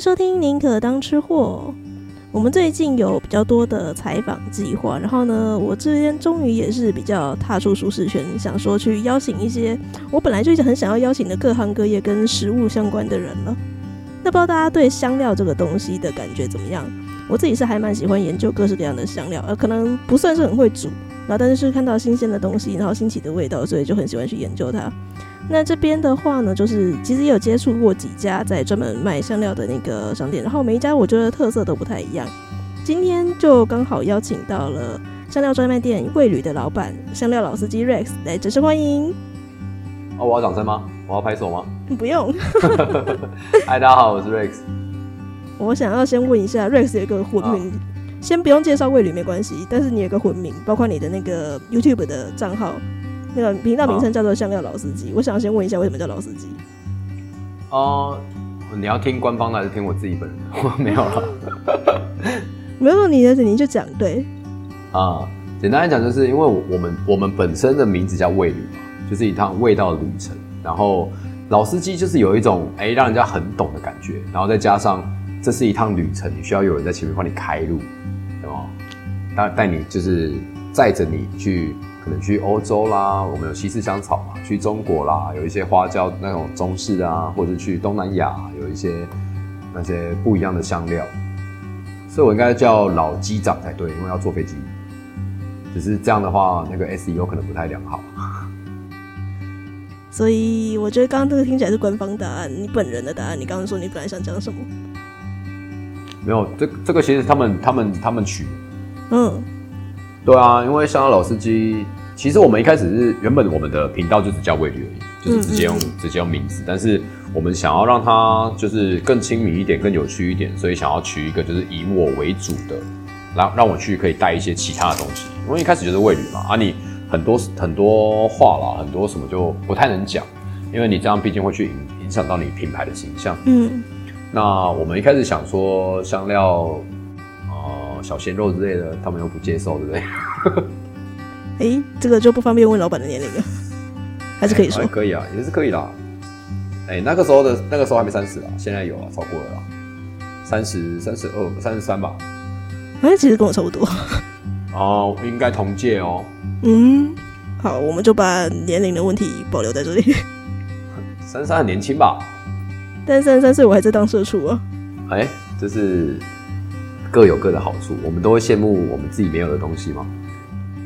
收听《宁可当吃货》。我们最近有比较多的采访计划，然后呢，我这边终于也是比较踏出舒适圈，想说去邀请一些我本来就一直很想要邀请的各行各业跟食物相关的人了。那不知道大家对香料这个东西的感觉怎么样？我自己是还蛮喜欢研究各式各样的香料，呃，可能不算是很会煮，然后但是看到新鲜的东西，然后新奇的味道，所以就很喜欢去研究它。那这边的话呢，就是其实也有接触过几家在专门卖香料的那个商店，然后每一家我觉得特色都不太一样。今天就刚好邀请到了香料专卖店味旅的老板香料老司机 Rex 来正式欢迎。哦，我要掌声吗？我要拍手吗？不用。嗨，大家好，我是 Rex。我想要先问一下，Rex 有一个混名，啊、先不用介绍味旅没关系，但是你有个混名，包括你的那个 YouTube 的账号。那个频道名称叫做“香料老司机”，我想先问一下，为什么叫老司机？哦、呃，你要听官方的还是听我自己本人？我没有了，没有你的，你就讲对。啊、呃，简单来讲，就是因为我们我们本身的名字叫味旅嘛，就是一趟味道的旅程。然后老司机就是有一种哎、欸，让人家很懂的感觉。然后再加上这是一趟旅程，你需要有人在前面帮你开路，对吗？带带你就是载着你去。可能去欧洲啦，我们有西式香草嘛；去中国啦，有一些花椒那种中式啊，或者去东南亚有一些那些不一样的香料。所以我应该叫老机长才对，因为要坐飞机。只是这样的话，那个 SEO 可能不太良好。所以我觉得刚刚这个听起来是官方答案，你本人的答案。你刚刚说你本来想讲什么？没有，这这个其实他们他们他们取。嗯。对啊，因为香料老司机，其实我们一开始是原本我们的频道就只叫味觉而已，就是直接用、嗯嗯、直接用名字。但是我们想要让它就是更亲民一点、更有趣一点，所以想要取一个就是以我为主的，让让我去可以带一些其他的东西。因为一开始就是味旅嘛，啊，你很多很多话啦，很多什么就不太能讲，因为你这样毕竟会去影影响到你品牌的形象。嗯，那我们一开始想说香料。小鲜肉之类的，他们又不接受，对不对？哎、欸，这个就不方便问老板的年龄了，还是可以说？欸、可以啊，也是可以啦。哎、欸，那个时候的那个时候还没三十啊，现在有啊，超过了啦，三十三十二、三十三吧。哎、欸，其实跟我差不多。哦，应该同届哦。嗯，好，我们就把年龄的问题保留在这里。三十三很年轻吧？但三十三岁我还在当社畜啊。哎、欸，这是。各有各的好处，我们都会羡慕我们自己没有的东西吗？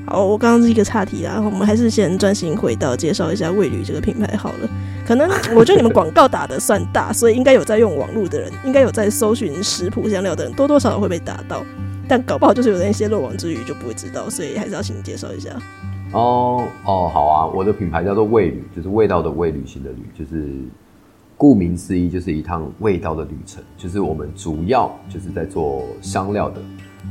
好，我刚刚是一个岔题啦，我们还是先专心回到介绍一下味旅这个品牌好了。可能 我觉得你们广告打的算大，所以应该有在用网络的人，应该有在搜寻食谱香料的人，多多少少会被打到。但搞不好就是有那些漏网之鱼就不会知道，所以还是要请你介绍一下。哦哦，好啊，我的品牌叫做味旅，就是味道的味，旅行的旅，就是。顾名思义，就是一趟味道的旅程。就是我们主要就是在做香料的，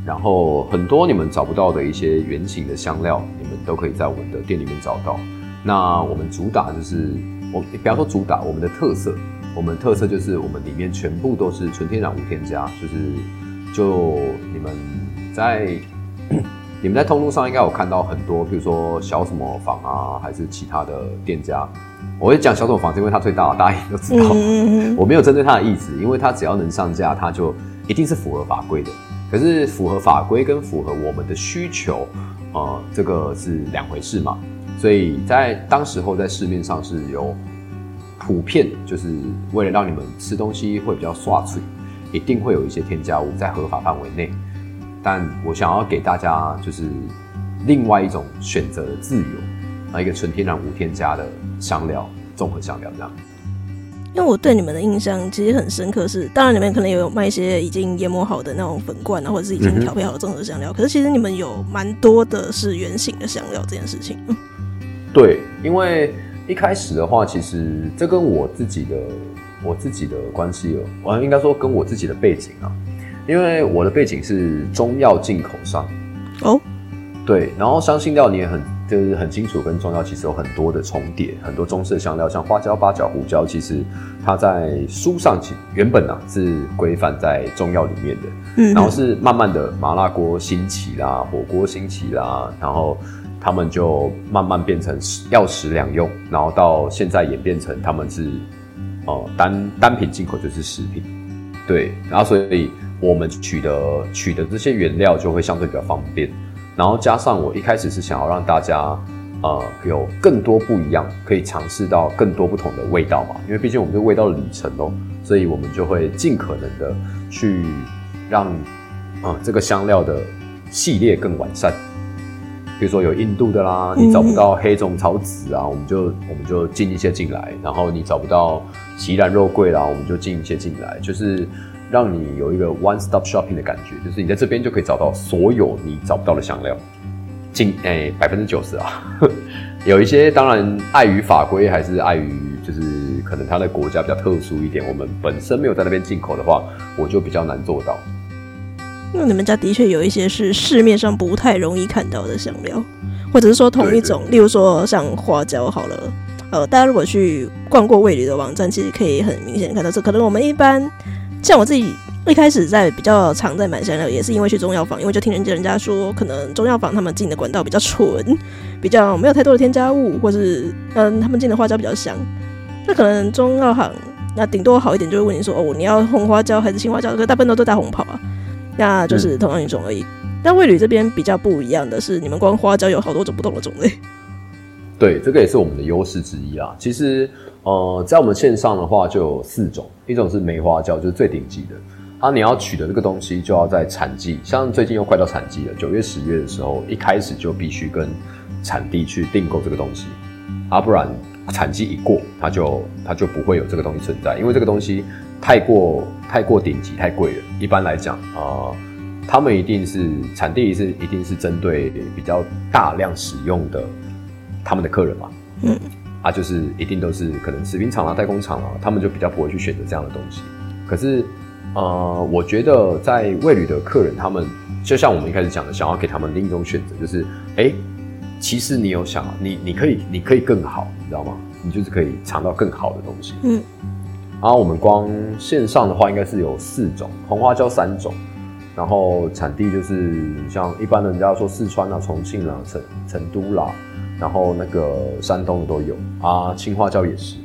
然后很多你们找不到的一些原型的香料，你们都可以在我们的店里面找到。那我们主打就是，我不要说主打，我们的特色，我们特色就是我们里面全部都是纯天然无添加，就是就你们在你们在通路上应该有看到很多，比如说小什么房啊，还是其他的店家。我会讲小作坊，是因为它最大，大家也都知道。嗯、我没有针对它的意思，因为它只要能上架，它就一定是符合法规的。可是符合法规跟符合我们的需求，呃，这个是两回事嘛。所以在当时候在市面上是有普遍，就是为了让你们吃东西会比较刷脆，一定会有一些添加物在合法范围内。但我想要给大家就是另外一种选择的自由。啊，一个纯天然无添加的香料，综合香料这样。因为我对你们的印象其实很深刻是，是当然你们可能也有卖一些已经研磨好的那种粉罐啊，或者是已经调配好的综合香料，嗯、可是其实你们有蛮多的是圆形的香料这件事情。对，因为一开始的话，其实这跟我自己的我自己的关系了，我应该说跟我自己的背景啊，因为我的背景是中药进口商。哦，对，然后香辛料你也很。就是很清楚，跟中药其实有很多的重叠，很多中式的香料，像花椒、八角、胡椒，其实它在书上其原本啊是规范在中药里面的，嗯，然后是慢慢的麻辣锅兴起啦，火锅兴起啦，然后他们就慢慢变成药食两用，然后到现在演变成他们是哦单单品进口就是食品，对，然后所以我们取得取得这些原料就会相对比较方便。然后加上我一开始是想要让大家呃有更多不一样，可以尝试到更多不同的味道嘛，因为毕竟我们是味道的旅程哦，所以我们就会尽可能的去让啊、呃、这个香料的系列更完善。比如说有印度的啦，你找不到黑种草籽啊，嗯、我们就我们就进一些进来，然后你找不到锡兰肉桂啦，我们就进一些进来，就是让你有一个 one stop shopping 的感觉，就是你在这边就可以找到所有你找不到的香料，近诶百分之九十啊，有一些当然碍于法规还是碍于就是可能它的国家比较特殊一点，我们本身没有在那边进口的话，我就比较难做到。那你们家的确有一些是市面上不太容易看到的香料，或者是说同一种，例如说像花椒好了，呃，大家如果去逛过味旅的网站，其实可以很明显看到这。可能我们一般像我自己一开始在比较常在买香料，也是因为去中药房，因为就听人家人家说，可能中药房他们进的管道比较纯，比较没有太多的添加物，或是嗯，他们进的花椒比较香。那可能中药行那顶多好一点，就会问你说，哦，你要红花椒还是青花椒？可是大部分都都大红袍啊。那就是同样一种而已。嗯、但味旅这边比较不一样的是，你们光花椒有好多种不同的种类。对，这个也是我们的优势之一啦。其实，呃，在我们线上的话就有四种，一种是梅花椒，就是最顶级的。啊，你要取得这个东西，就要在产季，像最近又快到产季了，九月、十月的时候，一开始就必须跟产地去订购这个东西，啊，不然产季一过，它就它就不会有这个东西存在，因为这个东西。太过太过顶级太贵了，一般来讲啊、呃，他们一定是产地是一定是针对比较大量使用的他们的客人嘛，嗯，啊，就是一定都是可能食品厂啊、代工厂啊，他们就比较不会去选择这样的东西。可是，呃，我觉得在味旅的客人，他们就像我们一开始讲的，想要给他们另一种选择，就是，哎、欸，其实你有想，你你可以你可以更好，你知道吗？你就是可以尝到更好的东西，嗯。然后我们光线上的话，应该是有四种红花椒三种，然后产地就是像一般人家说四川啊、重庆啦、成成都啦，然后那个山东的都有啊，青花椒也是。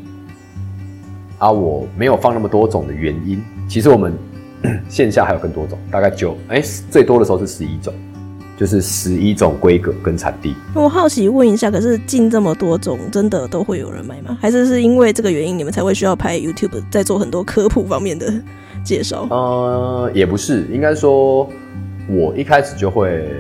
啊，我没有放那么多种的原因，其实我们 线下还有更多种，大概九哎，最多的时候是十一种。就是十一种规格跟产地。我好奇问一下，可是进这么多种，真的都会有人买吗？还是是因为这个原因，你们才会需要拍 YouTube，在做很多科普方面的介绍？呃，也不是，应该说，我一开始就会，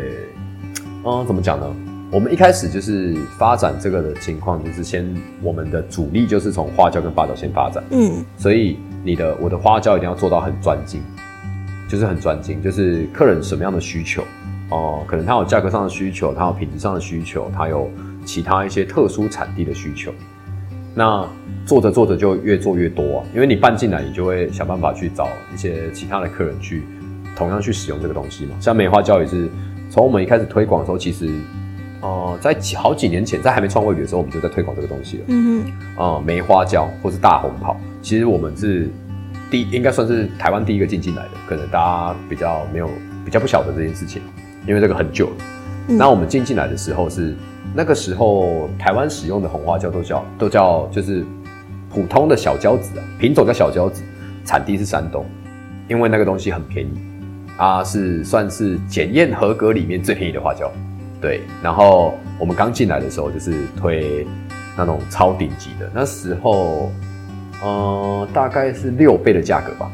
嗯，怎么讲呢？我们一开始就是发展这个的情况，就是先我们的主力就是从花椒跟八角先发展，嗯，所以你的我的花椒一定要做到很专精，就是很专精，就是客人什么样的需求。哦、呃，可能他有价格上的需求，他有品质上的需求，他有其他一些特殊产地的需求。那做着做着就越做越多啊，因为你办进来，你就会想办法去找一些其他的客人去同样去使用这个东西嘛。像梅花椒也是，从我们一开始推广的时候，其实呃，在几好几年前，在还没创味旅的时候，我们就在推广这个东西了。嗯哼，啊、呃，梅花椒或是大红袍，其实我们是第应该算是台湾第一个进进来的，可能大家比较没有比较不晓得这件事情。因为这个很久了，嗯、那我们进进来的时候是那个时候，台湾使用的红花椒都叫都叫就是普通的小椒子啊，品种叫小椒子，产地是山东，因为那个东西很便宜啊，是算是检验合格里面最便宜的花椒，对。然后我们刚进来的时候就是推那种超顶级的，那时候呃大概是六倍的价格吧。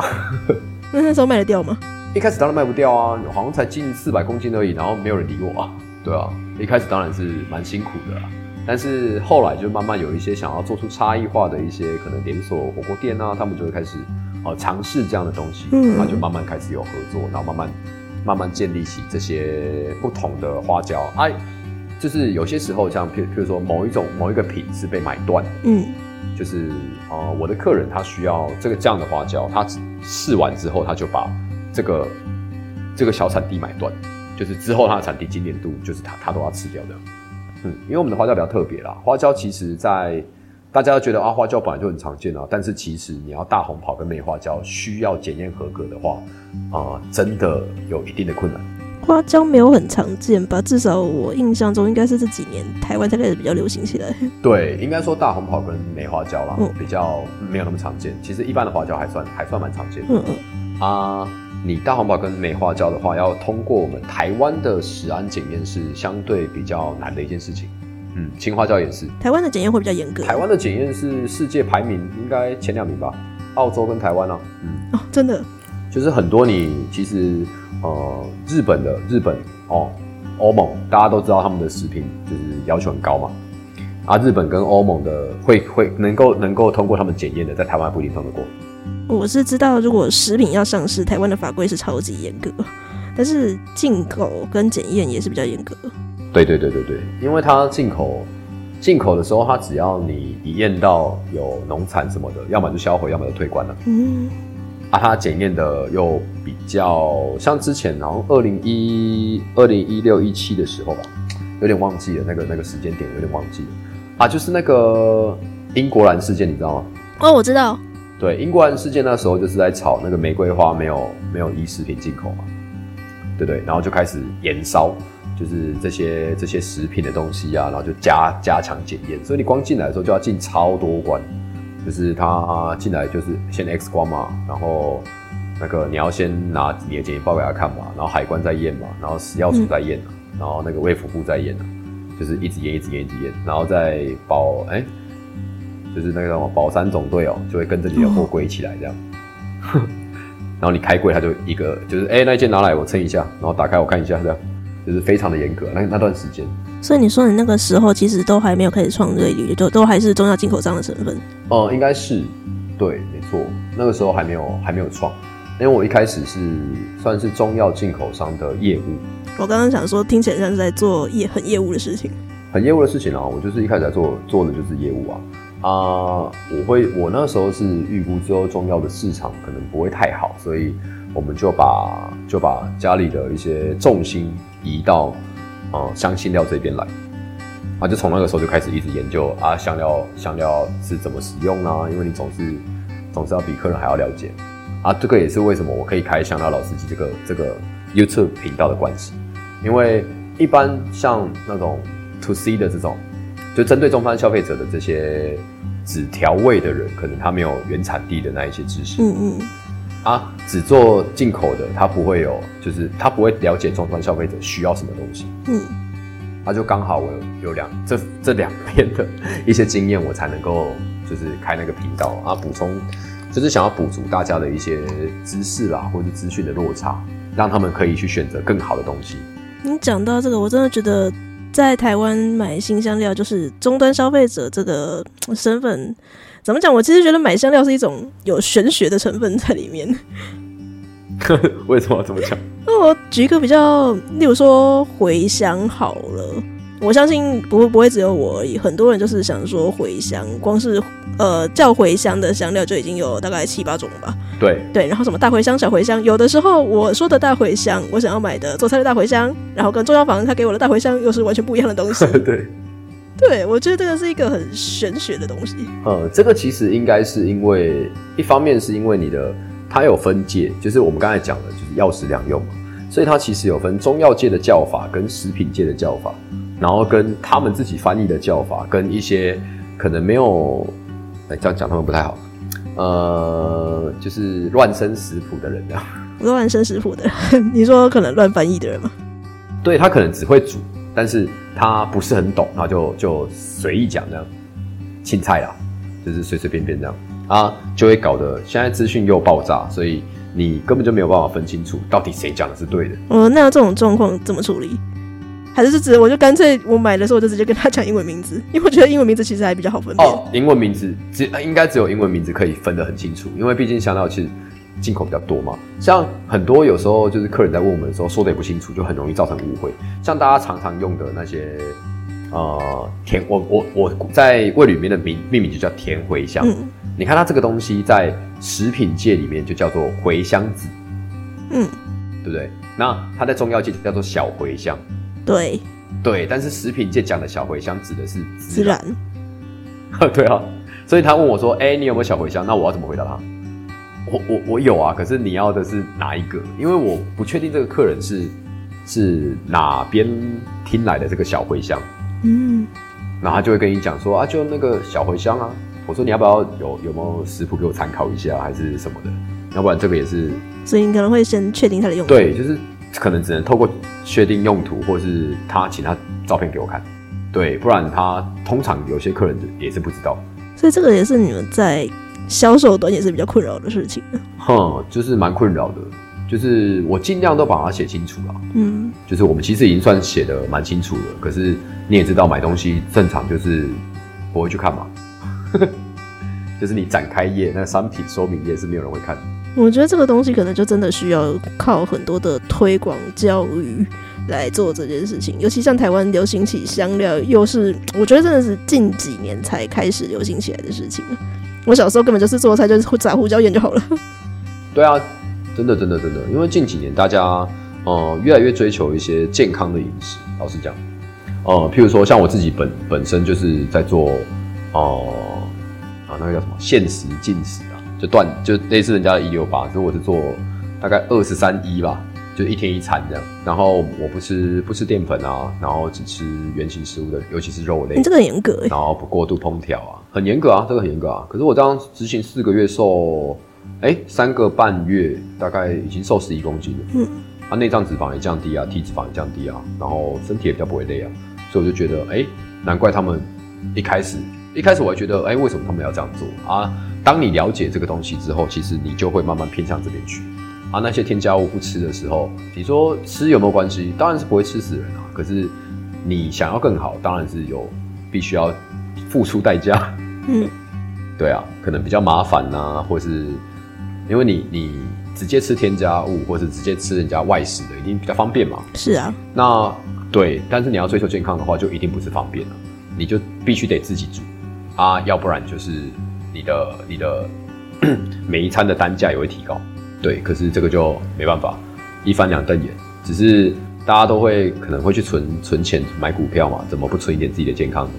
那那时候卖得掉吗？一开始当然卖不掉啊，好像才近四百公斤而已，然后没有人理我啊，对啊，一开始当然是蛮辛苦的啦，但是后来就慢慢有一些想要做出差异化的一些可能连锁火锅店啊，他们就会开始呃尝试这样的东西，嗯，然后就慢慢开始有合作，然后慢慢慢慢建立起这些不同的花椒，哎，就是有些时候像譬譬如说某一种某一个品是被买断，嗯，就是呃我的客人他需要这个这样的花椒，他试完之后他就把。这个这个小产地买断，就是之后它的产地今年度就是他他都要吃掉的，嗯，因为我们的花椒比较特别啦，花椒其实在大家都觉得啊花椒本来就很常见啊，但是其实你要大红袍跟梅花椒需要检验合格的话啊、呃，真的有一定的困难。花椒没有很常见吧？至少我印象中应该是这几年台湾才开始比较流行起来。对，应该说大红袍跟梅花椒啦，嗯、比较没有那么常见。其实一般的花椒还算还算蛮常见的。嗯嗯。啊，你大红袍跟梅花椒的话，要通过我们台湾的食安检验是相对比较难的一件事情。嗯，青花椒也是。台湾的检验会比较严格。台湾的检验是世界排名应该前两名吧？澳洲跟台湾啊。嗯。哦，真的。就是很多你其实。呃，日本的日本哦，欧盟大家都知道他们的食品就是要求很高嘛，啊，日本跟欧盟的会会能够能够通过他们检验的，在台湾不一定通得过。我是知道，如果食品要上市，台湾的法规是超级严格，但是进口跟检验也是比较严格。对对对对对，因为它进口进口的时候，它只要你一验到有农残什么的，要么就销毁，要么就退关了。嗯。啊，它检验的又比较像之前，然后二零一二零一六一七的时候吧，有点忘记了那个那个时间点，有点忘记了啊，就是那个英国兰事件，你知道吗？哦，我知道。对，英国兰事件那时候就是在炒那个玫瑰花没有没有依食品进口嘛，对对，然后就开始延烧，就是这些这些食品的东西啊，然后就加加强检验，所以你光进来的时候就要进超多关。就是他进来就是先 X 光嘛，然后那个你要先拿你的检验报给他看嘛，然后海关再验嘛，然后食药署再验、嗯、然后那个卫福部再验就是一直验一直验一直验，然后再保哎、欸，就是那个什么保山总队哦、喔，就会跟着你的货柜一起来这样，哦、然后你开柜他就一个就是哎、欸、那一件拿来我称一下，然后打开我看一下这样，就是非常的严格那那段时间。所以你说你那个时候其实都还没有开始创瑞旅，都都还是中药进口商的身份。哦、呃，应该是，对，没错，那个时候还没有还没有创，因为我一开始是算是中药进口商的业务。我刚刚想说，听起来像是在做业很业务的事情。很业务的事情啊，我就是一开始在做做的就是业务啊啊、呃，我会我那时候是预估之后中药的市场可能不会太好，所以我们就把就把家里的一些重心移到。啊、香辛料这边来，啊，就从那个时候就开始一直研究啊，香料香料是怎么使用呢、啊？因为你总是总是要比客人还要了解，啊，这个也是为什么我可以开香料老司机这个这个 YouTube 频道的关系。因为一般像那种 To C 的这种，就针对中方消费者的这些只调味的人，可能他没有原产地的那一些知识。嗯嗯。啊，只做进口的，他不会有，就是他不会了解终端消费者需要什么东西。嗯，他就刚好我有有两这这两边的一些经验，我才能够就是开那个频道啊，补充就是想要补足大家的一些知识啦，或者资讯的落差，让他们可以去选择更好的东西。你讲到这个，我真的觉得在台湾买新香料，就是终端消费者这个身份。怎么讲？我其实觉得买香料是一种有玄学的成分在里面。为什么这么讲？那我举一个比较，例如说茴香好了，我相信不会不会只有我而已，很多人就是想说茴香，光是呃叫茴香的香料就已经有大概七八种了吧？对对，然后什么大茴香、小茴香，有的时候我说的大茴香，我想要买的做菜的大茴香，然后跟中药房他给我的大茴香又是完全不一样的东西。对。对，我觉得这个是一个很玄学的东西。呃，这个其实应该是因为一方面是因为你的它有分界，就是我们刚才讲的，就是药食两用嘛，所以它其实有分中药界的叫法跟食品界的叫法，然后跟他们自己翻译的叫法，跟一些可能没有，哎，这样讲他们不太好，呃，就是乱生食谱的人这样。乱生食谱的人，你说可能乱翻译的人吗？对，他可能只会煮。但是他不是很懂，然后就就随意讲这样，青菜啦，就是随随便便这样啊，就会搞得现在资讯又爆炸，所以你根本就没有办法分清楚到底谁讲的是对的。哦，那这种状况怎么处理？还是是指我就干脆我买的时候我就直接跟他讲英文名字，因为我觉得英文名字其实还比较好分辨。哦，英文名字只应该只有英文名字可以分得很清楚，因为毕竟香料其实。进口比较多嘛，像很多有时候就是客人在问我们的时候说的也不清楚，就很容易造成误会。像大家常常用的那些呃甜，我我我在胃里面的名命名就叫甜茴香。嗯，你看它这个东西在食品界里面就叫做茴香子，嗯，对不对？那它在中药界叫做小茴香，对对。但是食品界讲的小茴香指的是孜然，对啊。所以他问我说：“哎、欸，你有没有小茴香？”那我要怎么回答他？我我我有啊，可是你要的是哪一个？因为我不确定这个客人是是哪边听来的这个小茴香？嗯，然后他就会跟你讲说啊，就那个小茴香啊。我说你要不要有有没有食谱给我参考一下，还是什么的？要不然这个也是。所以你可能会先确定它的用途。对，就是可能只能透过确定用途，或是他请他照片给我看。对，不然他通常有些客人也是不知道。所以这个也是你们在销售端也是比较困扰的事情。哼，就是蛮困扰的。就是我尽量都把它写清楚了，嗯，就是我们其实已经算写的蛮清楚了，可是你也知道买东西正常就是不会去看嘛，就是你展开页那商品说明页是没有人会看。我觉得这个东西可能就真的需要靠很多的推广教育来做这件事情，尤其像台湾流行起香料，又是我觉得真的是近几年才开始流行起来的事情。我小时候根本就是做菜就是撒胡椒盐就好了。对啊。真的，真的，真的，因为近几年大家，呃，越来越追求一些健康的饮食。老实讲，呃，譬如说像我自己本本身就是在做，哦、呃，啊，那个叫什么限时进食啊，就断，就类似人家的一六八，所以我是做大概二十三一吧，就一天一餐这样。然后我不吃不吃淀粉啊，然后只吃原型食物的，尤其是肉类。你这个很严格，然后不过度烹调啊，很严格啊，这个很严格啊。可是我这样执行四个月瘦。哎、欸，三个半月大概已经瘦十一公斤了。嗯，啊，内脏脂肪也降低啊，体脂肪也降低啊，然后身体也比较不会累啊，所以我就觉得，哎、欸，难怪他们一开始一开始我还觉得，哎、欸，为什么他们要这样做啊？当你了解这个东西之后，其实你就会慢慢偏向这边去。啊，那些添加物不吃的时候，你说吃有没有关系？当然是不会吃死人啊。可是你想要更好，当然是有必须要付出代价。嗯，对啊，可能比较麻烦呐、啊，或是。因为你你直接吃添加物，或是直接吃人家外食的，一定比较方便嘛。是啊。那对，但是你要追求健康的话，就一定不是方便了，你就必须得自己煮啊，要不然就是你的你的 每一餐的单价也会提高。对，可是这个就没办法，一翻两瞪眼。只是大家都会可能会去存存钱买股票嘛，怎么不存一点自己的健康呢？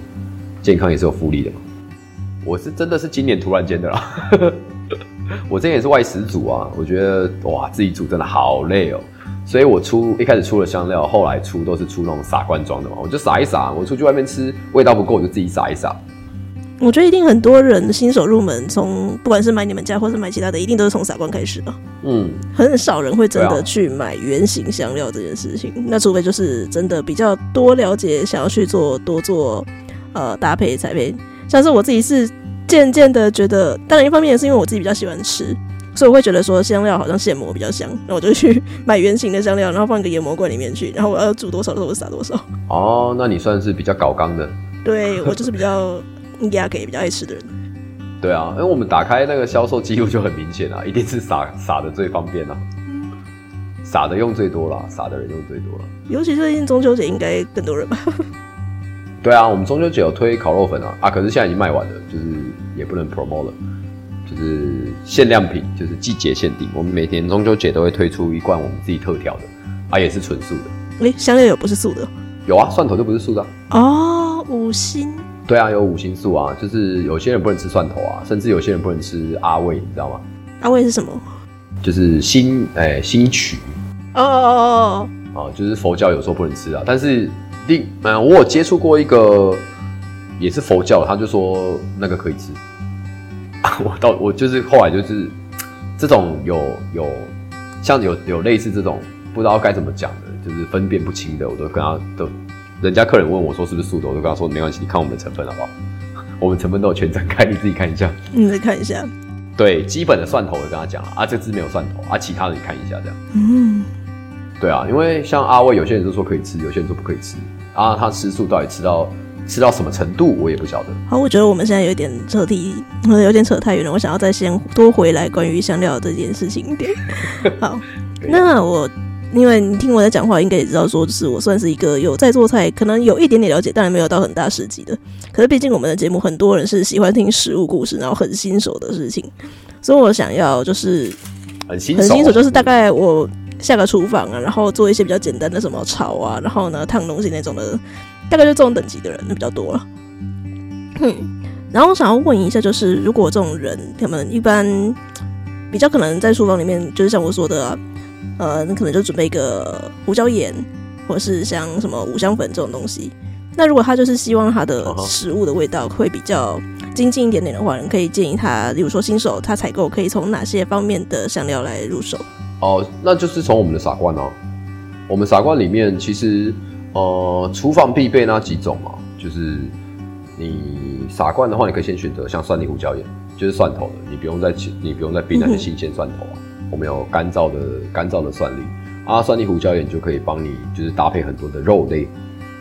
健康也是有复利的嘛。我是真的是今年突然间的啦。我之前也是外食组啊，我觉得哇，自己煮真的好累哦，所以我出一开始出了香料，后来出都是出那种撒罐装的嘛，我就撒一撒，我出去外面吃味道不够，我就自己撒一撒。我觉得一定很多人新手入门，从不管是买你们家或是买其他的，一定都是从撒罐开始的。嗯，很少人会真的去买圆形香料这件事情，啊、那除非就是真的比较多了解，想要去做多做呃搭配才配，像是我自己是。渐渐的觉得，当然一方面也是因为我自己比较喜欢吃，所以我会觉得说香料好像现磨比较香，那我就去 买圆形的香料，然后放一个研磨罐里面去，然后我要煮多少的时候我撒多少。哦，那你算是比较搞刚的。对，我就是比较压给比较爱吃的人。对啊，因为我们打开那个销售记录就很明显啊，一定是撒撒的最方便啊，撒的用最多了，撒的人用最多了。尤其最近中秋节应该更多人吧。对啊，我们中秋节有推烤肉粉啊，啊，可是现在已经卖完了，就是也不能 promote 了，就是限量品，就是季节限定。我们每年中秋节都会推出一罐我们自己特调的，啊，也是纯素的。诶，香料有不是素的？有啊，蒜头就不是素的啊。哦，五星。对啊，有五星素啊，就是有些人不能吃蒜头啊，甚至有些人不能吃阿魏，你知道吗？阿魏是什么？就是辛，哎，辛曲。哦哦哦哦哦，就是佛教有时候不能吃啊，但是。另嗯，我有接触过一个，也是佛教，他就说那个可以吃。我到我就是后来就是这种有有像有有类似这种不知道该怎么讲的，就是分辨不清的，我都跟他都，人家客人问我说是不是素的，我都跟他说没关系，你看我们的成分好不好？我们成分都有全展开，你自己看一下。你再看一下。对，基本的蒜头我跟他讲了啊，这支没有蒜头啊，其他的你看一下这样。嗯。对啊，因为像阿威，有些人就说可以吃，有些人说不可以吃啊。他吃素到底吃到吃到什么程度，我也不晓得。好，我觉得我们现在有点扯题，有点扯太远了。我想要再先多回来关于香料这件事情一点。好，那我因为你听我在讲话，应该也知道说，就是我算是一个有在做菜，可能有一点点了解，当然没有到很大师级的。可是毕竟我们的节目很多人是喜欢听食物故事，然后很新手的事情，所以我想要就是很新手，很新手就是大概我。下个厨房啊，然后做一些比较简单的什么炒啊，然后呢烫东西那种的，大概就这种等级的人就比较多了。哼，然后我想要问一下，就是如果这种人，他们一般比较可能在厨房里面，就是像我说的，啊，呃，你可能就准备一个胡椒盐，或者是像什么五香粉这种东西。那如果他就是希望他的食物的味道会比较精进一点点的话，你可以建议他，比如说新手他采购可以从哪些方面的香料来入手？哦，那就是从我们的傻罐哦。我们傻罐里面其实呃，厨房必备那几种啊，就是你傻罐的话，你可以先选择像蒜泥胡椒盐，就是蒜头的，你不用再你不用再冰那些新鲜蒜头啊。我们有干燥的干燥的蒜粒啊，蒜泥胡椒盐就可以帮你就是搭配很多的肉类。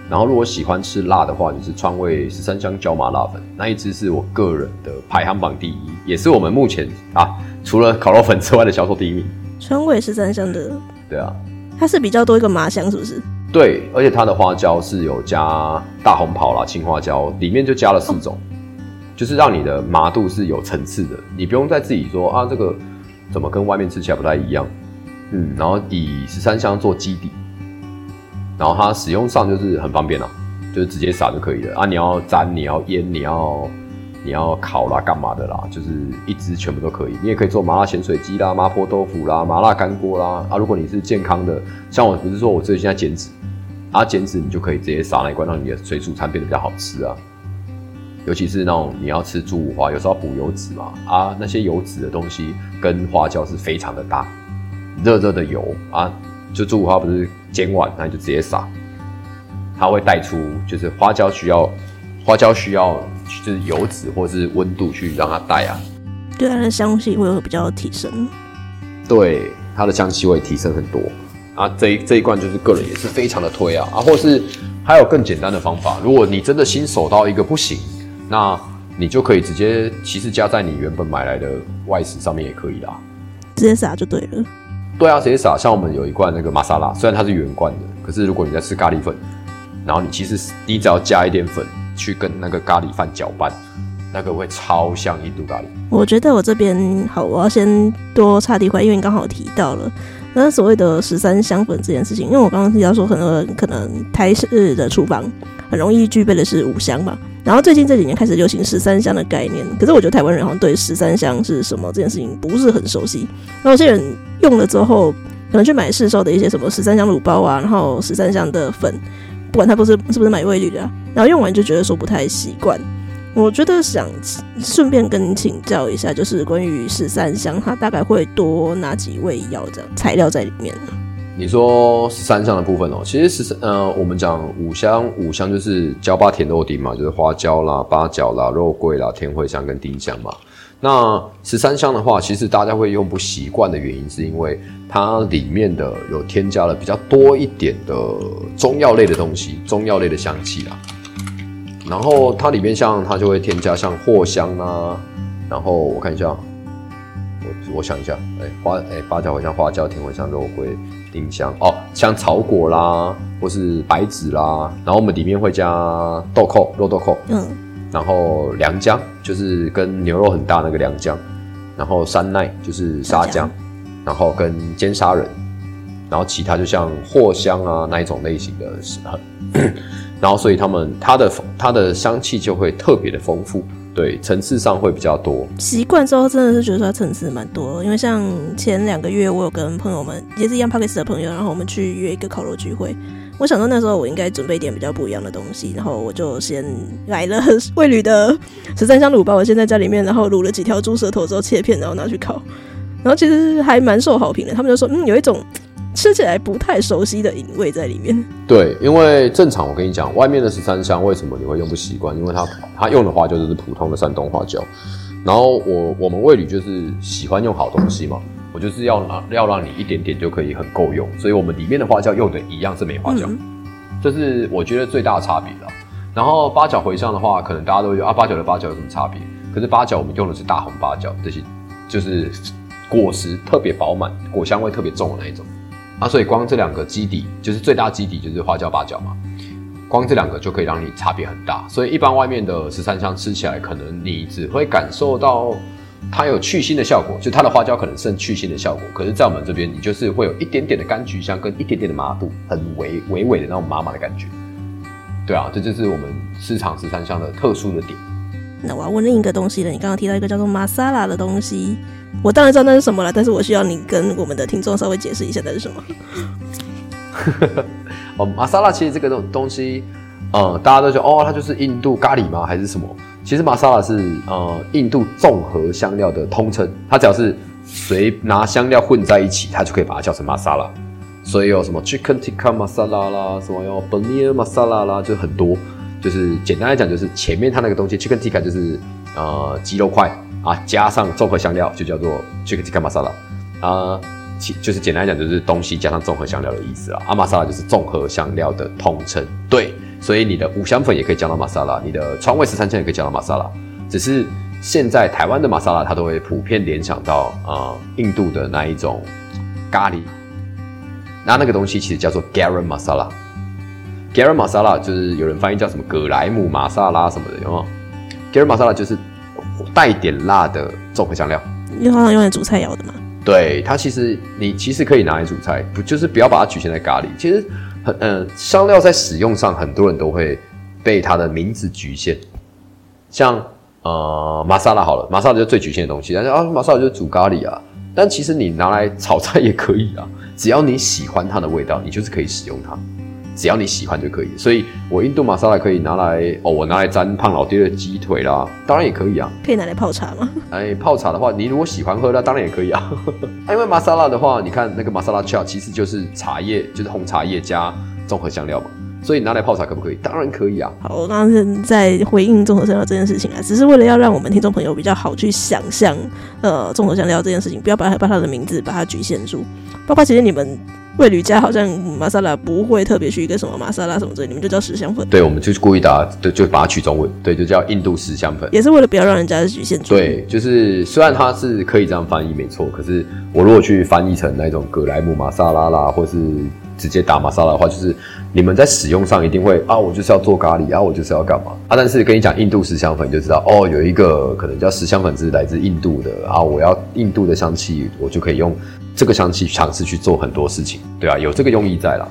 然后，如果喜欢吃辣的话，就是川味十三香椒麻辣粉，那一支是我个人的排行榜第一，也是我们目前啊，除了烤肉粉之外的销售第一名。川味十三香的，对啊，它是比较多一个麻香，是不是？对，而且它的花椒是有加大红袍啦、青花椒，里面就加了四种，哦、就是让你的麻度是有层次的，你不用再自己说啊，这个怎么跟外面吃起来不太一样？嗯，然后以十三香做基底。然后它使用上就是很方便啦，就是直接撒就可以了啊！你要沾，你要腌，你要你要烤啦，干嘛的啦？就是一只全部都可以。你也可以做麻辣咸水鸡啦、麻婆豆腐啦、麻辣干锅啦啊！如果你是健康的，像我不是说我最近在减脂啊，减脂你就可以直接撒那一罐，让你的水煮餐变得比较好吃啊。尤其是那种你要吃猪五花，有时候补油脂嘛啊，那些油脂的东西跟花椒是非常的搭，热热的油啊。就猪五花不是煎完，那就直接撒，它会带出就是花椒需要花椒需要就是油脂或是温度去让它带啊，对它的香气会有比较提升，对它的香气会提升很多啊。这一这一罐就是个人也是非常的推啊啊，或是还有更简单的方法，如果你真的新手到一个不行，那你就可以直接其实加在你原本买来的外食上面也可以啦，直接撒就对了。对啊，直接撒。像我们有一罐那个玛莎拉，虽然它是原罐的，可是如果你在吃咖喱粉，然后你其实你只要加一点粉去跟那个咖喱饭搅拌，那个会超像印度咖喱。我觉得我这边好，我要先多插题块，因为你刚好提到了那所谓的十三香粉这件事情，因为我刚刚提到说很多人可能台式的厨房很容易具备的是五香嘛。然后最近这几年开始流行十三香的概念，可是我觉得台湾人好像对十三香是什么这件事情不是很熟悉。然后有些人用了之后，可能去买市售的一些什么十三香卤包啊，然后十三香的粉，不管它不是是不是买味铝的，然后用完就觉得说不太习惯。我觉得想顺便跟你请教一下，就是关于十三香，它大概会多哪几味药这样材料在里面？你说十三香的部分哦，其实十三呃，我们讲五香，五香就是椒八甜豆丁嘛，就是花椒啦、八角啦、肉桂啦、甜茴香跟丁香嘛。那十三香的话，其实大家会用不习惯的原因，是因为它里面的有添加了比较多一点的中药类的东西，中药类的香气啦。然后它里面像它就会添加像藿香啊，然后我看一下，我我想一下，哎、花哎、八角茴香、花椒、甜茴香、肉桂。丁香哦，像草果啦，或是白芷啦，然后我们里面会加豆蔻、肉豆蔻，嗯，然后良姜就是跟牛肉很大那个良姜，然后山奈就是沙姜，然后跟尖沙仁，然后其他就像藿香啊那一种类型的，然后所以他们它的它的香气就会特别的丰富。对，层次上会比较多。习惯之后，真的是觉得它层次蛮多。因为像前两个月，我有跟朋友们也是一样 Podcast 的朋友，然后我们去约一个烤肉聚会。我想说那时候我应该准备一点比较不一样的东西，然后我就先来了 味旅的十三香卤包，我先在家里面，然后卤了几条猪舌头之后切片，然后拿去烤。然后其实还蛮受好评的，他们就说嗯，有一种。吃起来不太熟悉的隐味在里面。对，因为正常我跟你讲，外面的十三香为什么你会用不习惯？因为它它用的花椒就是普通的山东花椒。然后我我们味旅就是喜欢用好东西嘛，我就是要要让你一点点就可以很够用，所以我们里面的花椒用的一样是梅花椒，嗯、这是我觉得最大的差别了。然后八角茴香的话，可能大家都会觉得啊，八角的八角有什么差别？可是八角我们用的是大红八角，这些就是果实特别饱满，果香味特别重的那一种。啊，所以光这两个基底就是最大基底就是花椒八角嘛，光这两个就可以让你差别很大。所以一般外面的十三香吃起来，可能你只会感受到它有去腥的效果，就它的花椒可能剩去腥的效果。可是，在我们这边，你就是会有一点点的柑橘香跟一点点的麻度，很微微微的那种麻麻的感觉。对啊，这就是我们市场十三香的特殊的点。那我要问另一个东西了，你刚刚提到一个叫做玛莎拉的东西。我当然知道那是什么了，但是我需要你跟我们的听众稍微解释一下那是什么。哦，玛莎拉其实这个东东西，呃，大家都觉得哦，它就是印度咖喱吗？还是什么？其实玛莎拉是呃印度综合香料的通称，它只要是随拿香料混在一起，它就可以把它叫成玛莎拉。所以有什么 Chicken Tikka Masala 啦，什么有 Paneer Masala 啦，就很多。就是简单来讲，就是前面它那个东西 Chicken Tikka 就是呃鸡肉块啊，加上综合香料就叫做 Chicken Tikka Masala 啊，就是简单讲就是东西加上综合香料的意思啊。啊，Masala 就是综合香料的统称。对，所以你的五香粉也可以叫到 Masala，你的川味十三香也可以叫到 Masala。只是现在台湾的 Masala 它都会普遍联想到啊、呃、印度的那一种咖喱。那那个东西其实叫做 Garam Masala，Garam Masala 就是有人翻译叫什么葛莱姆玛莎拉什么的，有没有？Garam Masala 就是带点辣的综合香料，你好像用来煮菜肴的嘛？对，它其实你其实可以拿来煮菜，不就是不要把它局限在咖喱。其实很嗯，香料在使用上，很多人都会被它的名字局限。像呃玛莎拉好了，玛莎拉就最局限的东西，但是啊玛莎拉就是煮咖喱啊，但其实你拿来炒菜也可以啊。只要你喜欢它的味道，你就是可以使用它。只要你喜欢就可以。所以我印度玛莎拉可以拿来哦，我拿来沾胖老爹的鸡腿啦，当然也可以啊。可以拿来泡茶吗？哎，泡茶的话，你如果喜欢喝，那当然也可以啊。因为玛莎拉的话，你看那个玛莎拉 chai 其实就是茶叶，就是红茶叶加综合香料嘛。所以拿来泡茶可不可以？当然可以啊。好，我刚刚在回应综合香料这件事情啊，只是为了要让我们听众朋友比较好去想象，呃，综合香料这件事情，不要把它把它的名字把它局限住。包括其实你们味旅家好像玛莎拉不会特别去一个什么玛莎拉什么之类，你们就叫十香粉。对，我们就是故意打，对，就把它取中文，对，就叫印度十香粉，也是为了不要让人家局限住。对，就是虽然它是可以这样翻译没错，可是我如果去翻译成那种葛莱姆玛莎拉啦，或是。直接打玛莎拉的话，就是你们在使用上一定会啊，我就是要做咖喱啊，我就是要干嘛啊。但是跟你讲印度十香粉，你就知道哦，有一个可能叫十香粉是来自印度的啊，我要印度的香气，我就可以用这个香气尝试去做很多事情，对啊，有这个用意在啦。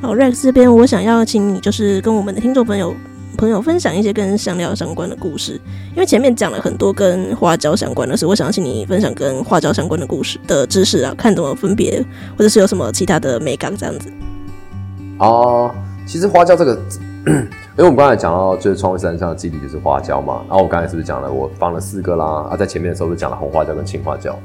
好，Rex 这边我想要请你，就是跟我们的听众朋友。朋友分享一些跟香料相关的故事，因为前面讲了很多跟花椒相关的事，我想请你分享跟花椒相关的故事的知识啊，看怎么分别，或者是有什么其他的美感这样子。哦，其实花椒这个，因为我们刚才讲到就是川味十三香的基底就是花椒嘛，然后我刚才是不是讲了我放了四个啦？啊，在前面的时候是讲了红花椒跟青花椒，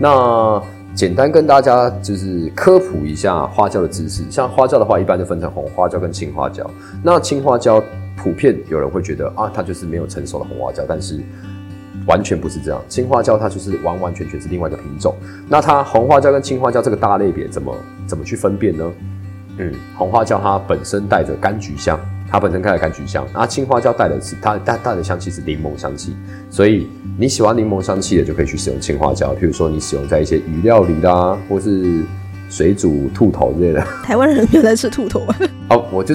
那。简单跟大家就是科普一下花椒的知识。像花椒的话，一般就分成红花椒跟青花椒。那青花椒普遍有人会觉得啊，它就是没有成熟的红花椒，但是完全不是这样。青花椒它就是完完全全是另外一个品种。那它红花椒跟青花椒这个大类别怎么怎么去分辨呢？嗯，红花椒它本身带着柑橘香。它本身开的柑橘香，然后青花椒带的是它带带的香气是柠檬香气，所以你喜欢柠檬香气的就可以去使用青花椒。譬如说你使用在一些鱼料理啦，或是水煮兔头之类的。台湾人没有在吃兔头啊？哦，我就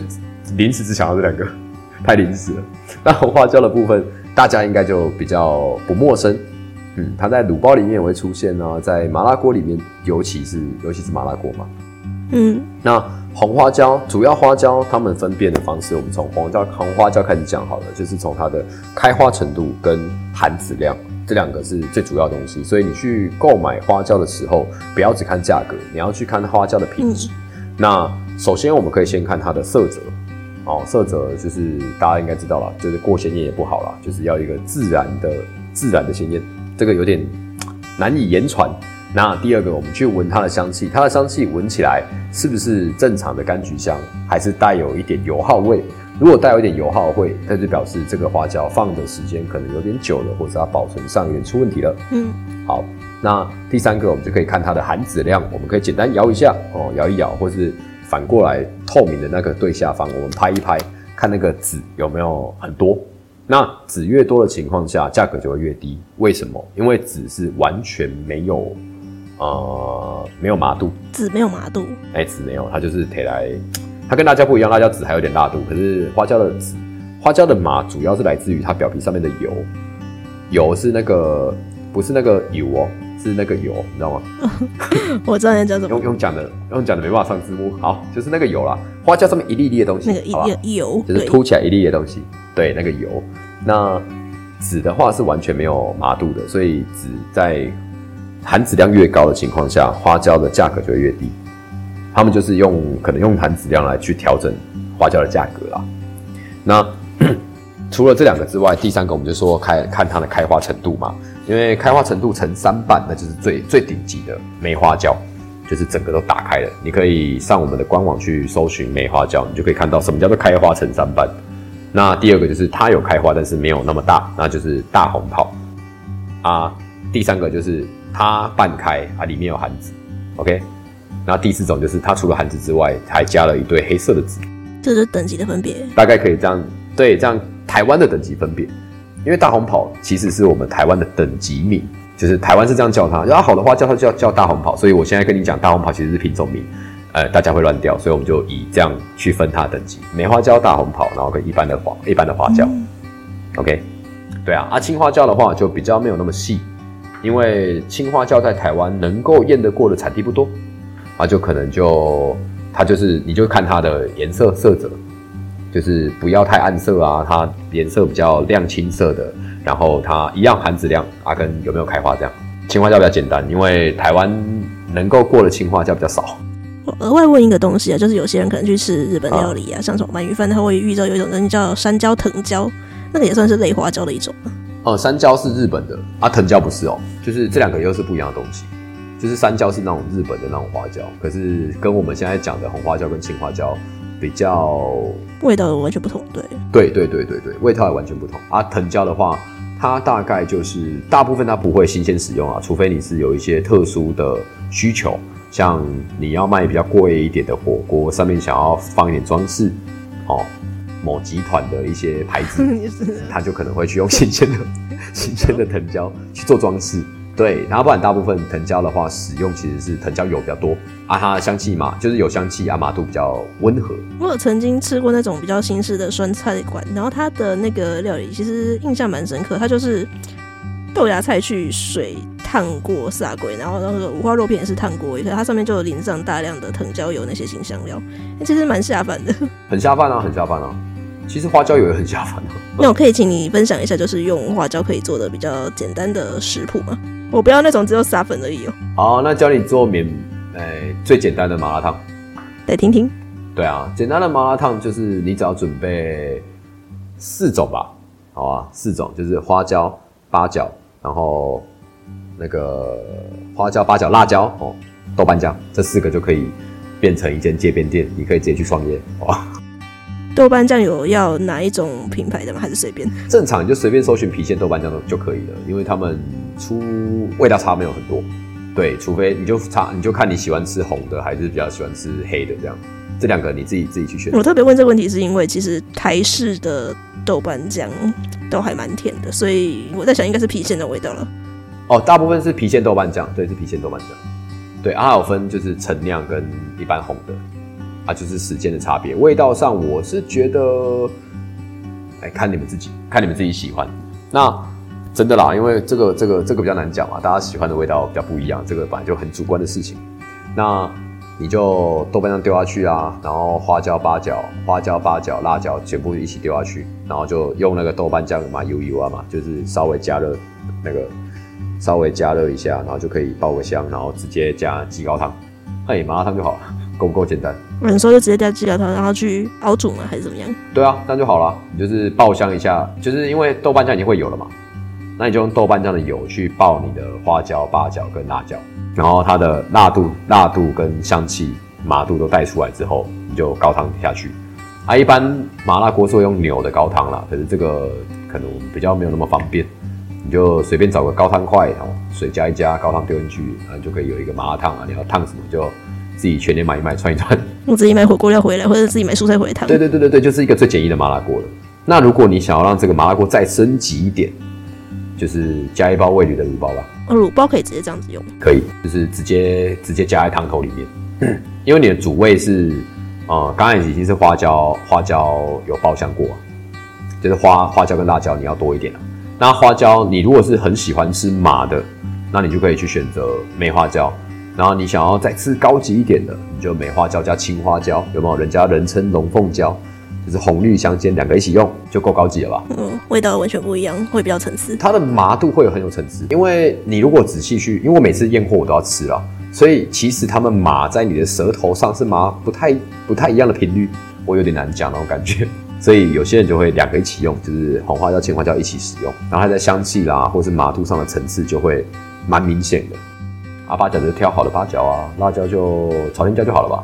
临时只想到这两个，太临时了。那红花椒的部分，大家应该就比较不陌生。嗯，它在卤包里面也会出现呢，在麻辣锅里面，尤其是尤其是麻辣锅嘛。嗯，那。红花椒，主要花椒，它们分辨的方式，我们从红椒红花椒开始讲好了，就是从它的开花程度跟含籽量，这两个是最主要的东西。所以你去购买花椒的时候，不要只看价格，你要去看花椒的品质。嗯、那首先我们可以先看它的色泽，哦，色泽就是大家应该知道了，就是过鲜艳也不好了，就是要一个自然的自然的鲜艳，这个有点难以言传。那第二个，我们去闻它的香气，它的香气闻起来是不是正常的柑橘香，还是带有一点油耗味？如果带有一点油耗味，那就表示这个花椒放的时间可能有点久了，或者它保存上有点出问题了。嗯，好，那第三个，我们就可以看它的含籽量，我们可以简单摇一下哦，摇一摇，或是反过来透明的那个对下方，我们拍一拍，看那个籽有没有很多。那籽越多的情况下，价格就会越低。为什么？因为籽是完全没有。呃，没有麻度，籽没有麻度，哎、欸，籽没有，它就是铁来，它跟辣椒不一样，辣椒籽还有点辣度，可是花椒的籽，花椒的麻主要是来自于它表皮上面的油，油是那个不是那个油哦，是那个油，你知道吗？我知道你讲什么，用用讲的，用讲的没办法上字幕，好，就是那个油啦，花椒上面一粒粒的东西，那个一油，就是凸起来一粒粒的东西，对，那个油，那籽的话是完全没有麻度的，所以籽在。含籽量越高的情况下，花椒的价格就会越低。他们就是用可能用含脂量来去调整花椒的价格啦。那除了这两个之外，第三个我们就说开看它的开花程度嘛，因为开花程度乘三瓣，那就是最最顶级的梅花椒，就是整个都打开了。你可以上我们的官网去搜寻梅花椒，你就可以看到什么叫做开花乘三瓣。那第二个就是它有开花，但是没有那么大，那就是大红袍啊。第三个就是它半开啊，里面有含籽。OK，然后第四种就是它除了含籽之外，还加了一对黑色的籽。这是等级的分别，大概可以这样对这样台湾的等级分别，因为大红袍其实是我们台湾的等级名，就是台湾是这样叫它，然后好的话叫它叫叫大红袍，所以我现在跟你讲大红袍其实是品种名。呃，大家会乱掉，所以我们就以这样去分它的等级：梅花椒、大红袍，然后跟一般的花、一般的花椒。嗯、OK，对啊，啊，青花椒的话就比较没有那么细，因为青花椒在台湾能够验得过的产地不多，啊，就可能就它就是你就看它的颜色色泽，就是不要太暗色啊，它颜色比较亮青色的，然后它一样含籽量啊，跟有没有开花这样。青花椒比较简单，因为台湾能够过的青花椒比较少。我额外问一个东西啊，就是有些人可能去吃日本料理啊，啊像什么鳗鱼饭，他会遇到有一种东西叫山椒藤椒，那个也算是类花椒的一种。哦、嗯，山椒是日本的啊，藤椒不是哦，就是这两个又是不一样的东西。就是山椒是那种日本的那种花椒，可是跟我们现在讲的红花椒跟青花椒比较味道完全不同。对，对对对对对，味道也完全不同。啊，藤椒的话，它大概就是大部分它不会新鲜使用啊，除非你是有一些特殊的需求。像你要卖比较贵一点的火锅，上面想要放一点装饰，哦，某集团的一些牌子，他就可能会去用新鲜的、新鲜的藤椒去做装饰。对，然后不然大部分藤椒的话，使用其实是藤椒油比较多啊，它的香气嘛，就是有香气啊，麻度比较温和。我有曾经吃过那种比较新式的酸菜馆，然后它的那个料理其实印象蛮深刻，它就是豆芽菜去水。烫过撒鬼，然后那个五花肉片也是烫过一下，它上面就有淋上大量的藤椒油那些新香料，其实蛮下饭的。很下饭啊，很下饭啊。其实花椒油也很下饭啊。那我可以请你分享一下，就是用花椒可以做的比较简单的食谱吗？我不要那种只有撒粉而已哦。好，那教你做免，哎、欸，最简单的麻辣烫。来听听。对啊，简单的麻辣烫就是你只要准备四种吧，好啊，四种就是花椒、八角，然后。那个花椒、八角、辣椒哦，豆瓣酱这四个就可以变成一间街边店，你可以直接去创业哦！豆瓣酱有要哪一种品牌的吗？还是随便？正常你就随便搜寻郫县豆瓣酱就可以了，因为他们出味道差没有很多。对，除非你就差，你就看你喜欢吃红的还是比较喜欢吃黑的这样，这两个你自己自己去选。我特别问这个问题是因为其实台式的豆瓣酱都还蛮甜的，所以我在想应该是郫县的味道了。哦，大部分是郫县豆瓣酱，对，是郫县豆瓣酱，对，啊，还有分就是陈酿跟一般红的，啊，就是时间的差别。味道上，我是觉得，哎，看你们自己，看你们自己喜欢。那真的啦，因为这个这个这个比较难讲嘛，大家喜欢的味道比较不一样，这个本来就很主观的事情。那你就豆瓣酱丢下去啊，然后花椒、八角、花椒、八角、辣椒全部一起丢下去，然后就用那个豆瓣酱嘛，油油啊嘛，就是稍微加热那个。稍微加热一下，然后就可以爆个香，然后直接加鸡高汤，嘿，麻辣烫就好了，够不够简单？有时候就直接加鸡高汤，然后去熬煮吗？还是怎么样？对啊，这样就好了。你就是爆香一下，就是因为豆瓣酱已经会有了嘛，那你就用豆瓣酱的油去爆你的花椒、八角跟辣椒，然后它的辣度、辣度跟香气、麻度都带出来之后，你就高汤下去。啊，一般麻辣锅是会用牛的高汤啦，可是这个可能比较没有那么方便。你就随便找个高汤块，然后水加一加，高汤丢进去，啊就可以有一个麻辣烫啊！你要烫什么就自己全年买一买，串一串。我自己买火锅料回来，或者自己买蔬菜回来烫。对对对对对，就是一个最简易的麻辣锅了。那如果你想要让这个麻辣锅再升级一点，就是加一包味铝的卤包吧。哦，卤包可以直接这样子用？可以，就是直接直接加在汤头里面，因为你的主味是呃，刚才已经是花椒，花椒有爆香过，就是花花椒跟辣椒你要多一点啊。那花椒，你如果是很喜欢吃麻的，那你就可以去选择梅花椒。然后你想要再吃高级一点的，你就梅花椒加青花椒，有没有？人家人称龙凤椒，就是红绿相间，两个一起用就够高级了吧？嗯，味道完全不一样，会比较层次。它的麻度会有很有层次，因为你如果仔细去，因为我每次验货我都要吃了，所以其实他们麻在你的舌头上是麻不太不太一样的频率，我有点难讲那种感觉。所以有些人就会两个一起用，就是红花椒、青花椒一起使用，然后它在香气啦，或是麻度上的层次就会蛮明显的。啊，八角就挑好的八角啊，辣椒就朝天椒就好了吧？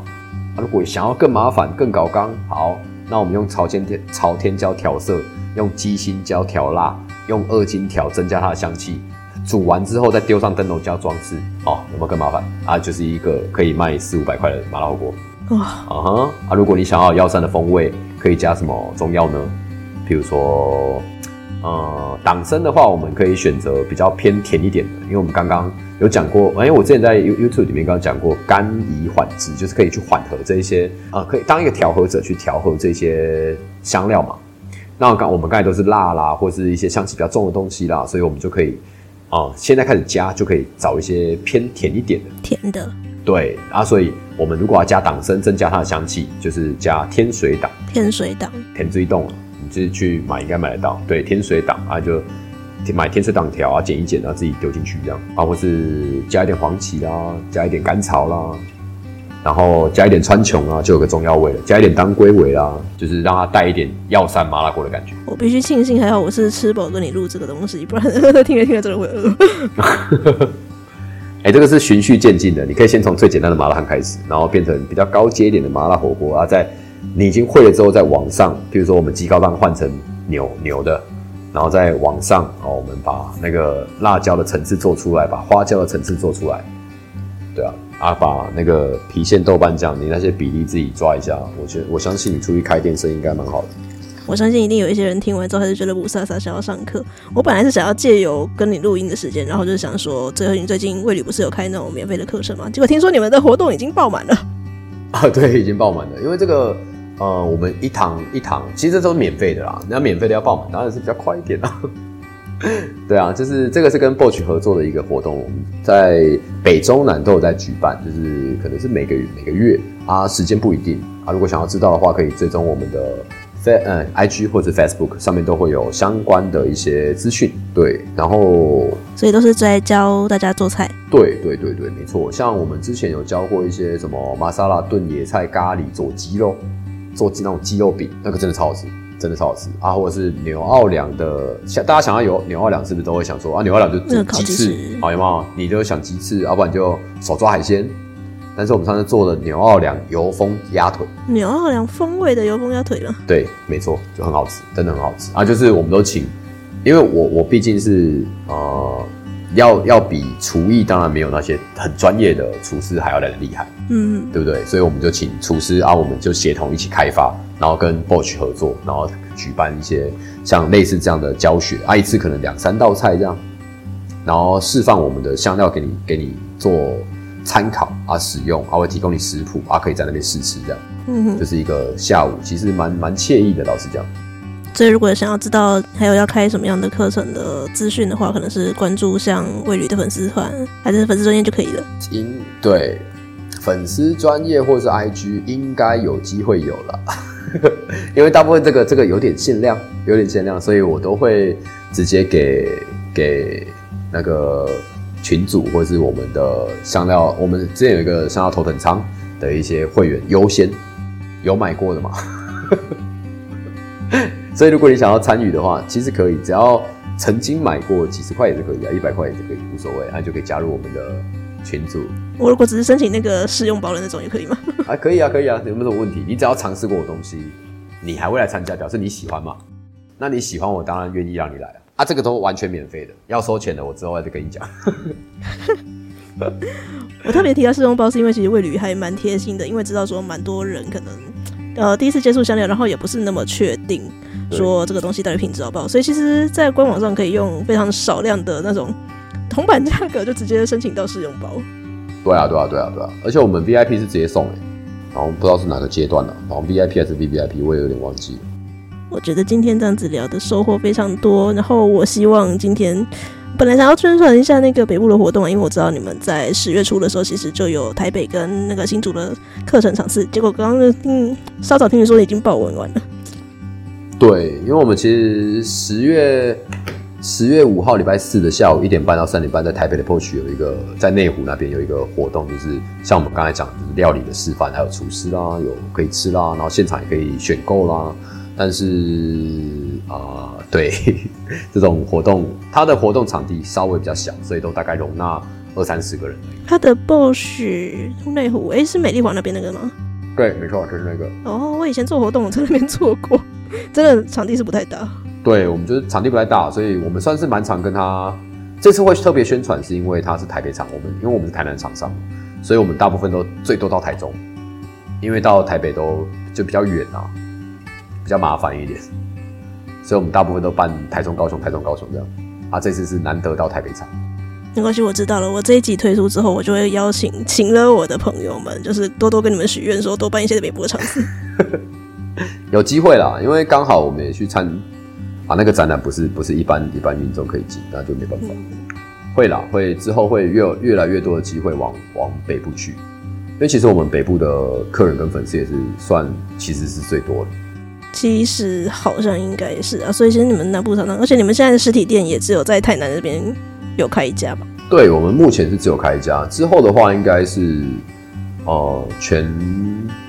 啊，如果想要更麻烦、更搞刚，好，那我们用朝天天朝天椒调色，用鸡心椒调辣，用二荆条增加它的香气。煮完之后再丢上灯笼椒装饰，哦，有没有更麻烦？啊，就是一个可以卖四五百块的麻辣火锅。哇，啊哈，啊，如果你想要药膳的风味。可以加什么中药呢？比如说，呃，党参的话，我们可以选择比较偏甜一点的，因为我们刚刚有讲过，因为我之前在 YouTube 里面刚刚讲过，甘宜缓滋，就是可以去缓和这一些，啊、呃，可以当一个调和者去调和这些香料嘛。那刚我们刚才都是辣啦，或是一些香气比较重的东西啦，所以我们就可以，啊、呃，现在开始加就可以找一些偏甜一点的，甜的。对啊，所以我们如果要加党参，增加它的香气，就是加天水党。天水党，天水冻，你自己去买应该买得到。对，天水党啊，就买天水党条啊，剪一剪，然后自己丢进去这样啊，或是加一点黄芪啦，加一点甘草啦，然后加一点川穹啊，就有个中药味了。加一点当归尾啦，就是让它带一点药膳麻辣锅的感觉。我必须庆幸还好我是吃饱跟你录这个东西，不然 听着听着真的会饿。哎、欸，这个是循序渐进的，你可以先从最简单的麻辣烫开始，然后变成比较高阶一点的麻辣火锅啊，在你已经会了之后，在网上，比如说我们鸡高汤换成牛牛的，然后在网上哦，我们把那个辣椒的层次做出来，把花椒的层次做出来，对啊，啊，把那个郫县豆瓣酱，你那些比例自己抓一下，我觉得我相信你出去开店生意应该蛮好的。我相信一定有一些人听完之后他就觉得不飒飒，想要上课。我本来是想要借由跟你录音的时间，然后就是想说，最后你最近味旅不是有开那种免费的课程吗？结果听说你们的活动已经爆满了。啊，对，已经爆满了。因为这个，呃，我们一堂一堂，其实这都是免费的啦。那免费的要报满，当然是比较快一点啦。对啊，就是这个是跟 Bosch 合作的一个活动，我们在北中南都有在举办，就是可能是每个月每个月啊，时间不一定啊。如果想要知道的话，可以追踪我们的 F。嗯，IG 或者 Facebook 上面都会有相关的一些资讯，对，然后所以都是在教大家做菜，对对对对，没错。像我们之前有教过一些什么玛莎拉炖野菜咖喱做鸡肉，做那种鸡肉饼，那个真的超好吃，真的超好吃啊！或者是牛奥良的，想大家想要有纽奥良，是不是都会想说啊，牛奥良就鸡翅，好有没有？你就想鸡翅，要不然就手抓海鲜。但是我们上次做的牛奥良油封鸭腿，牛奥良风味的油封鸭腿了？对，没错，就很好吃，真的很好吃啊！就是我们都请，因为我我毕竟是呃，要要比厨艺当然没有那些很专业的厨师还要来的厉害，嗯，对不对？所以我们就请厨师啊，我们就协同一起开发，然后跟 Bosch 合作，然后举办一些像类似这样的教学啊，一次可能两三道菜这样，然后释放我们的香料给你给你做。参考啊，使用啊，会提供你食谱啊，可以在那边试吃，这样，嗯哼，就是一个下午，其实蛮蛮惬意的，老实讲。所以，如果想要知道还有要开什么样的课程的资讯的话，可能是关注像魏旅的粉丝团，还是粉丝专业就可以了。应对粉丝专业或是 IG 应该有机会有了，因为大部分这个这个有点限量，有点限量，所以我都会直接给给那个。群组或者是我们的香料，我们之前有一个香料头等舱的一些会员优先有买过的嘛，所以如果你想要参与的话，其实可以，只要曾经买过几十块也是可以啊，一百块也是可以，无所谓，那就可以加入我们的群组。我如果只是申请那个试用包的那种也可以吗？啊，可以啊，可以啊，有没有什么问题？你只要尝试过我东西，你还会来参加，表示你喜欢嘛？那你喜欢我，当然愿意让你来啊。啊，这个都完全免费的，要收钱的我之后再跟你讲。我特别提到试用包，是因为其实魏旅还蛮贴心的，因为知道说蛮多人可能呃第一次接触香料，然后也不是那么确定说这个东西到底品质好不好，所以其实，在官网上可以用非常少量的那种铜板价格就直接申请到试用包。对啊，对啊，对啊，对啊，而且我们 VIP 是直接送诶，然后不知道是哪个阶段了，然后 VIP 还是 VVIP，我也有点忘记了。我觉得今天这样子聊的收获非常多，然后我希望今天本来想要宣传一下那个北部的活动啊，因为我知道你们在十月初的时候其实就有台北跟那个新竹的课程场次，结果刚刚嗯稍早听你说已经报完完了，对，因为我们其实十月十月五号礼拜四的下午一点半到三点半，在台北的 POSH 有一个在内湖那边有一个活动，就是像我们刚才讲，就是料理的示范，还有厨师啦，有可以吃啦，然后现场也可以选购啦。但是啊、呃，对 这种活动，它的活动场地稍微比较小，所以都大概容纳二三十个人。它的 POSH 内湖，哎，是美丽华那边那个吗？对，没错，就是那个。哦，我以前做活动我在那边做过，真的场地是不太大。对，我们就是场地不太大，所以我们算是蛮常跟他。这次会特别宣传，是因为他是台北场，我们因为我们是台南厂商，所以我们大部分都最多到台中，因为到台北都就比较远啊。比较麻烦一点，所以我们大部分都办台中、高雄、台中、高雄这样。啊，这次是难得到台北场，没关系，我知道了。我这一集推出之后，我就会邀请请了我的朋友们，就是多多跟你们许愿，说多办一些北部的场次。有机会啦，因为刚好我们也去参啊，那个展览不是不是一般一般民众可以进，那就没办法。嗯、会啦，会之后会越越来越多的机会往往北部去，因为其实我们北部的客人跟粉丝也是算其实是最多的。其实好像应该也是啊，所以其实你们南部常常，而且你们现在的实体店也只有在台南这边有开一家吧？对，我们目前是只有开一家，之后的话应该是，呃，全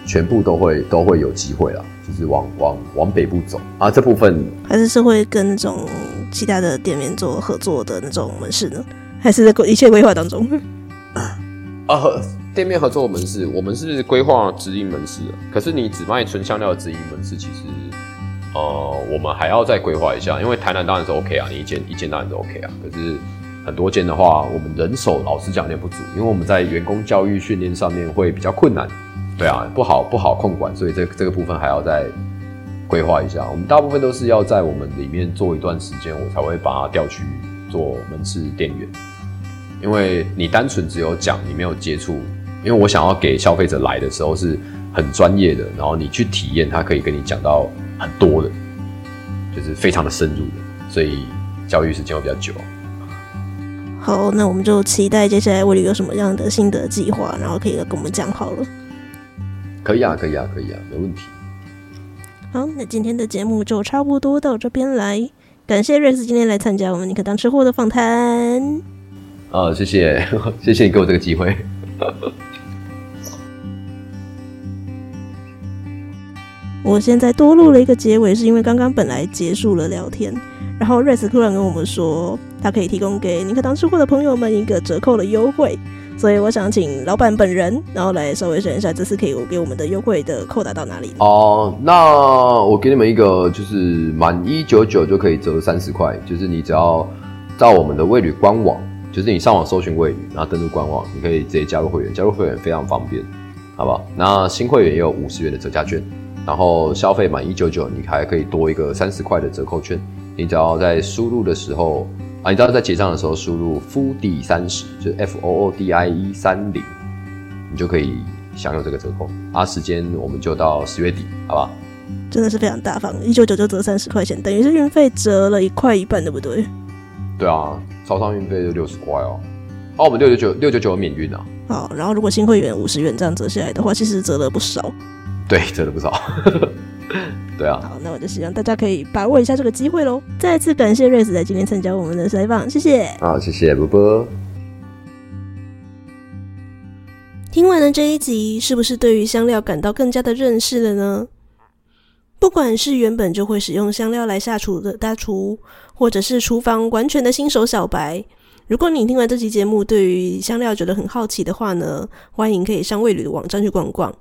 全部都会都会有机会啦，就是往往往北部走啊，这部分还是是会跟那种其他的店面做合作的那种门市呢，还是在一切规划当中？啊。店面合作门市，我们是规划直营门市的。可是你只卖纯香料直营门市，其实，呃，我们还要再规划一下。因为台南当然是 OK 啊，你一间一间当然是 OK 啊。可是很多间的话，我们人手老实讲有点不足，因为我们在员工教育训练上面会比较困难。对啊，不好不好控管，所以这这个部分还要再规划一下。我们大部分都是要在我们里面做一段时间，我才会把它调去做门市店员。因为你单纯只有讲，你没有接触。因为我想要给消费者来的时候是很专业的，然后你去体验，他可以跟你讲到很多的，就是非常的深入的，所以教育时间会比较久。好，那我们就期待接下来魏旅有什么样的新的计划，然后可以跟我们讲好了。可以啊，可以啊，可以啊，没问题。好，那今天的节目就差不多到这边来，感谢 Rex 今天来参加我们尼可当吃货的访谈。啊，谢谢，谢谢你给我这个机会。我现在多录了一个结尾，是因为刚刚本来结束了聊天，然后 Rex 突然跟我们说，他可以提供给尼可当吃货的朋友们一个折扣的优惠，所以我想请老板本人，然后来稍微选一下，这次可以给我们的优惠的扣打到哪里？哦，那我给你们一个，就是满一九九就可以折三十块，就是你只要到我们的味旅官网。就是你上网搜寻味旅，然后登录官网，你可以直接加入会员。加入会员非常方便，好不好？那新会员也有五十元的折价券，然后消费满一九九，你还可以多一个三十块的折扣券。你只要在输入的时候啊，你只要在结账的时候输入 foodie 三十，就是 F O O D I E 三零，你就可以享有这个折扣。啊，时间我们就到十月底，好不好？真的是非常大方，一九九就折三十块钱，等于是运费折了一块一半，对不对？对啊。超商运费就六十块哦，哦，我们六九九六九九免运啊。好，然后如果新会员五十元这样折下来的话，其实折了不少。对，真的不少。对啊。好，那我就希望大家可以把握一下这个机会喽。再次感谢 Rex 在今天参加我们的采访，谢谢。好，谢谢波波。听完了这一集，是不是对于香料感到更加的认识了呢？不管是原本就会使用香料来下厨的大厨，或者是厨房完全的新手小白，如果你听完这期节目，对于香料觉得很好奇的话呢，欢迎可以上味旅的网站去逛逛。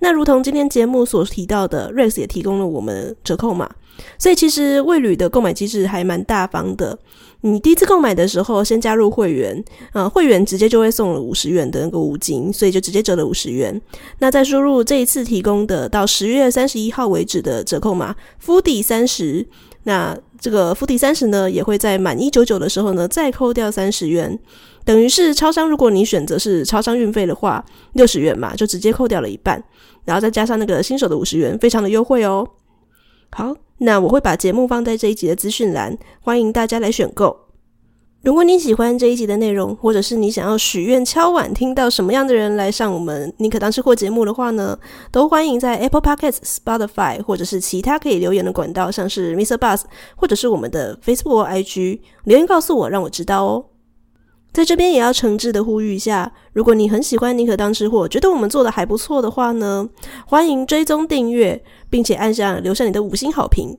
那如同今天节目所提到的，Rex 也提供了我们折扣码，所以其实味旅的购买机制还蛮大方的。你第一次购买的时候，先加入会员，呃，会员直接就会送了五十元的那个五金，所以就直接折了五十元。那再输入这一次提供的到十月三十一号为止的折扣码 f o o d 三十，那这个 f o o d 三十呢，也会在满一九九的时候呢再扣掉三十元，等于是超商如果你选择是超商运费的话，六十元嘛，就直接扣掉了一半，然后再加上那个新手的五十元，非常的优惠哦。好。那我会把节目放在这一集的资讯栏，欢迎大家来选购。如果你喜欢这一集的内容，或者是你想要许愿敲碗听到什么样的人来上我们宁可当吃货节目的话呢，都欢迎在 Apple Podcasts、Spotify 或者是其他可以留言的管道，像是 Mr. Bus 或者是我们的 Facebook、IG 留言告诉我，让我知道哦。在这边也要诚挚的呼吁一下，如果你很喜欢宁可当吃货，觉得我们做的还不错的话呢，欢迎追踪订阅，并且按下留下你的五星好评。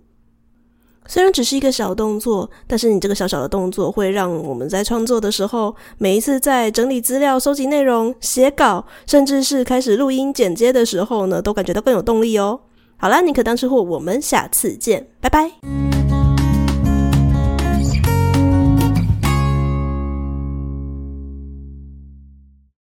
虽然只是一个小动作，但是你这个小小的动作会让我们在创作的时候，每一次在整理资料、收集内容、写稿，甚至是开始录音剪接的时候呢，都感觉到更有动力哦。好啦，宁可当吃货，我们下次见，拜拜。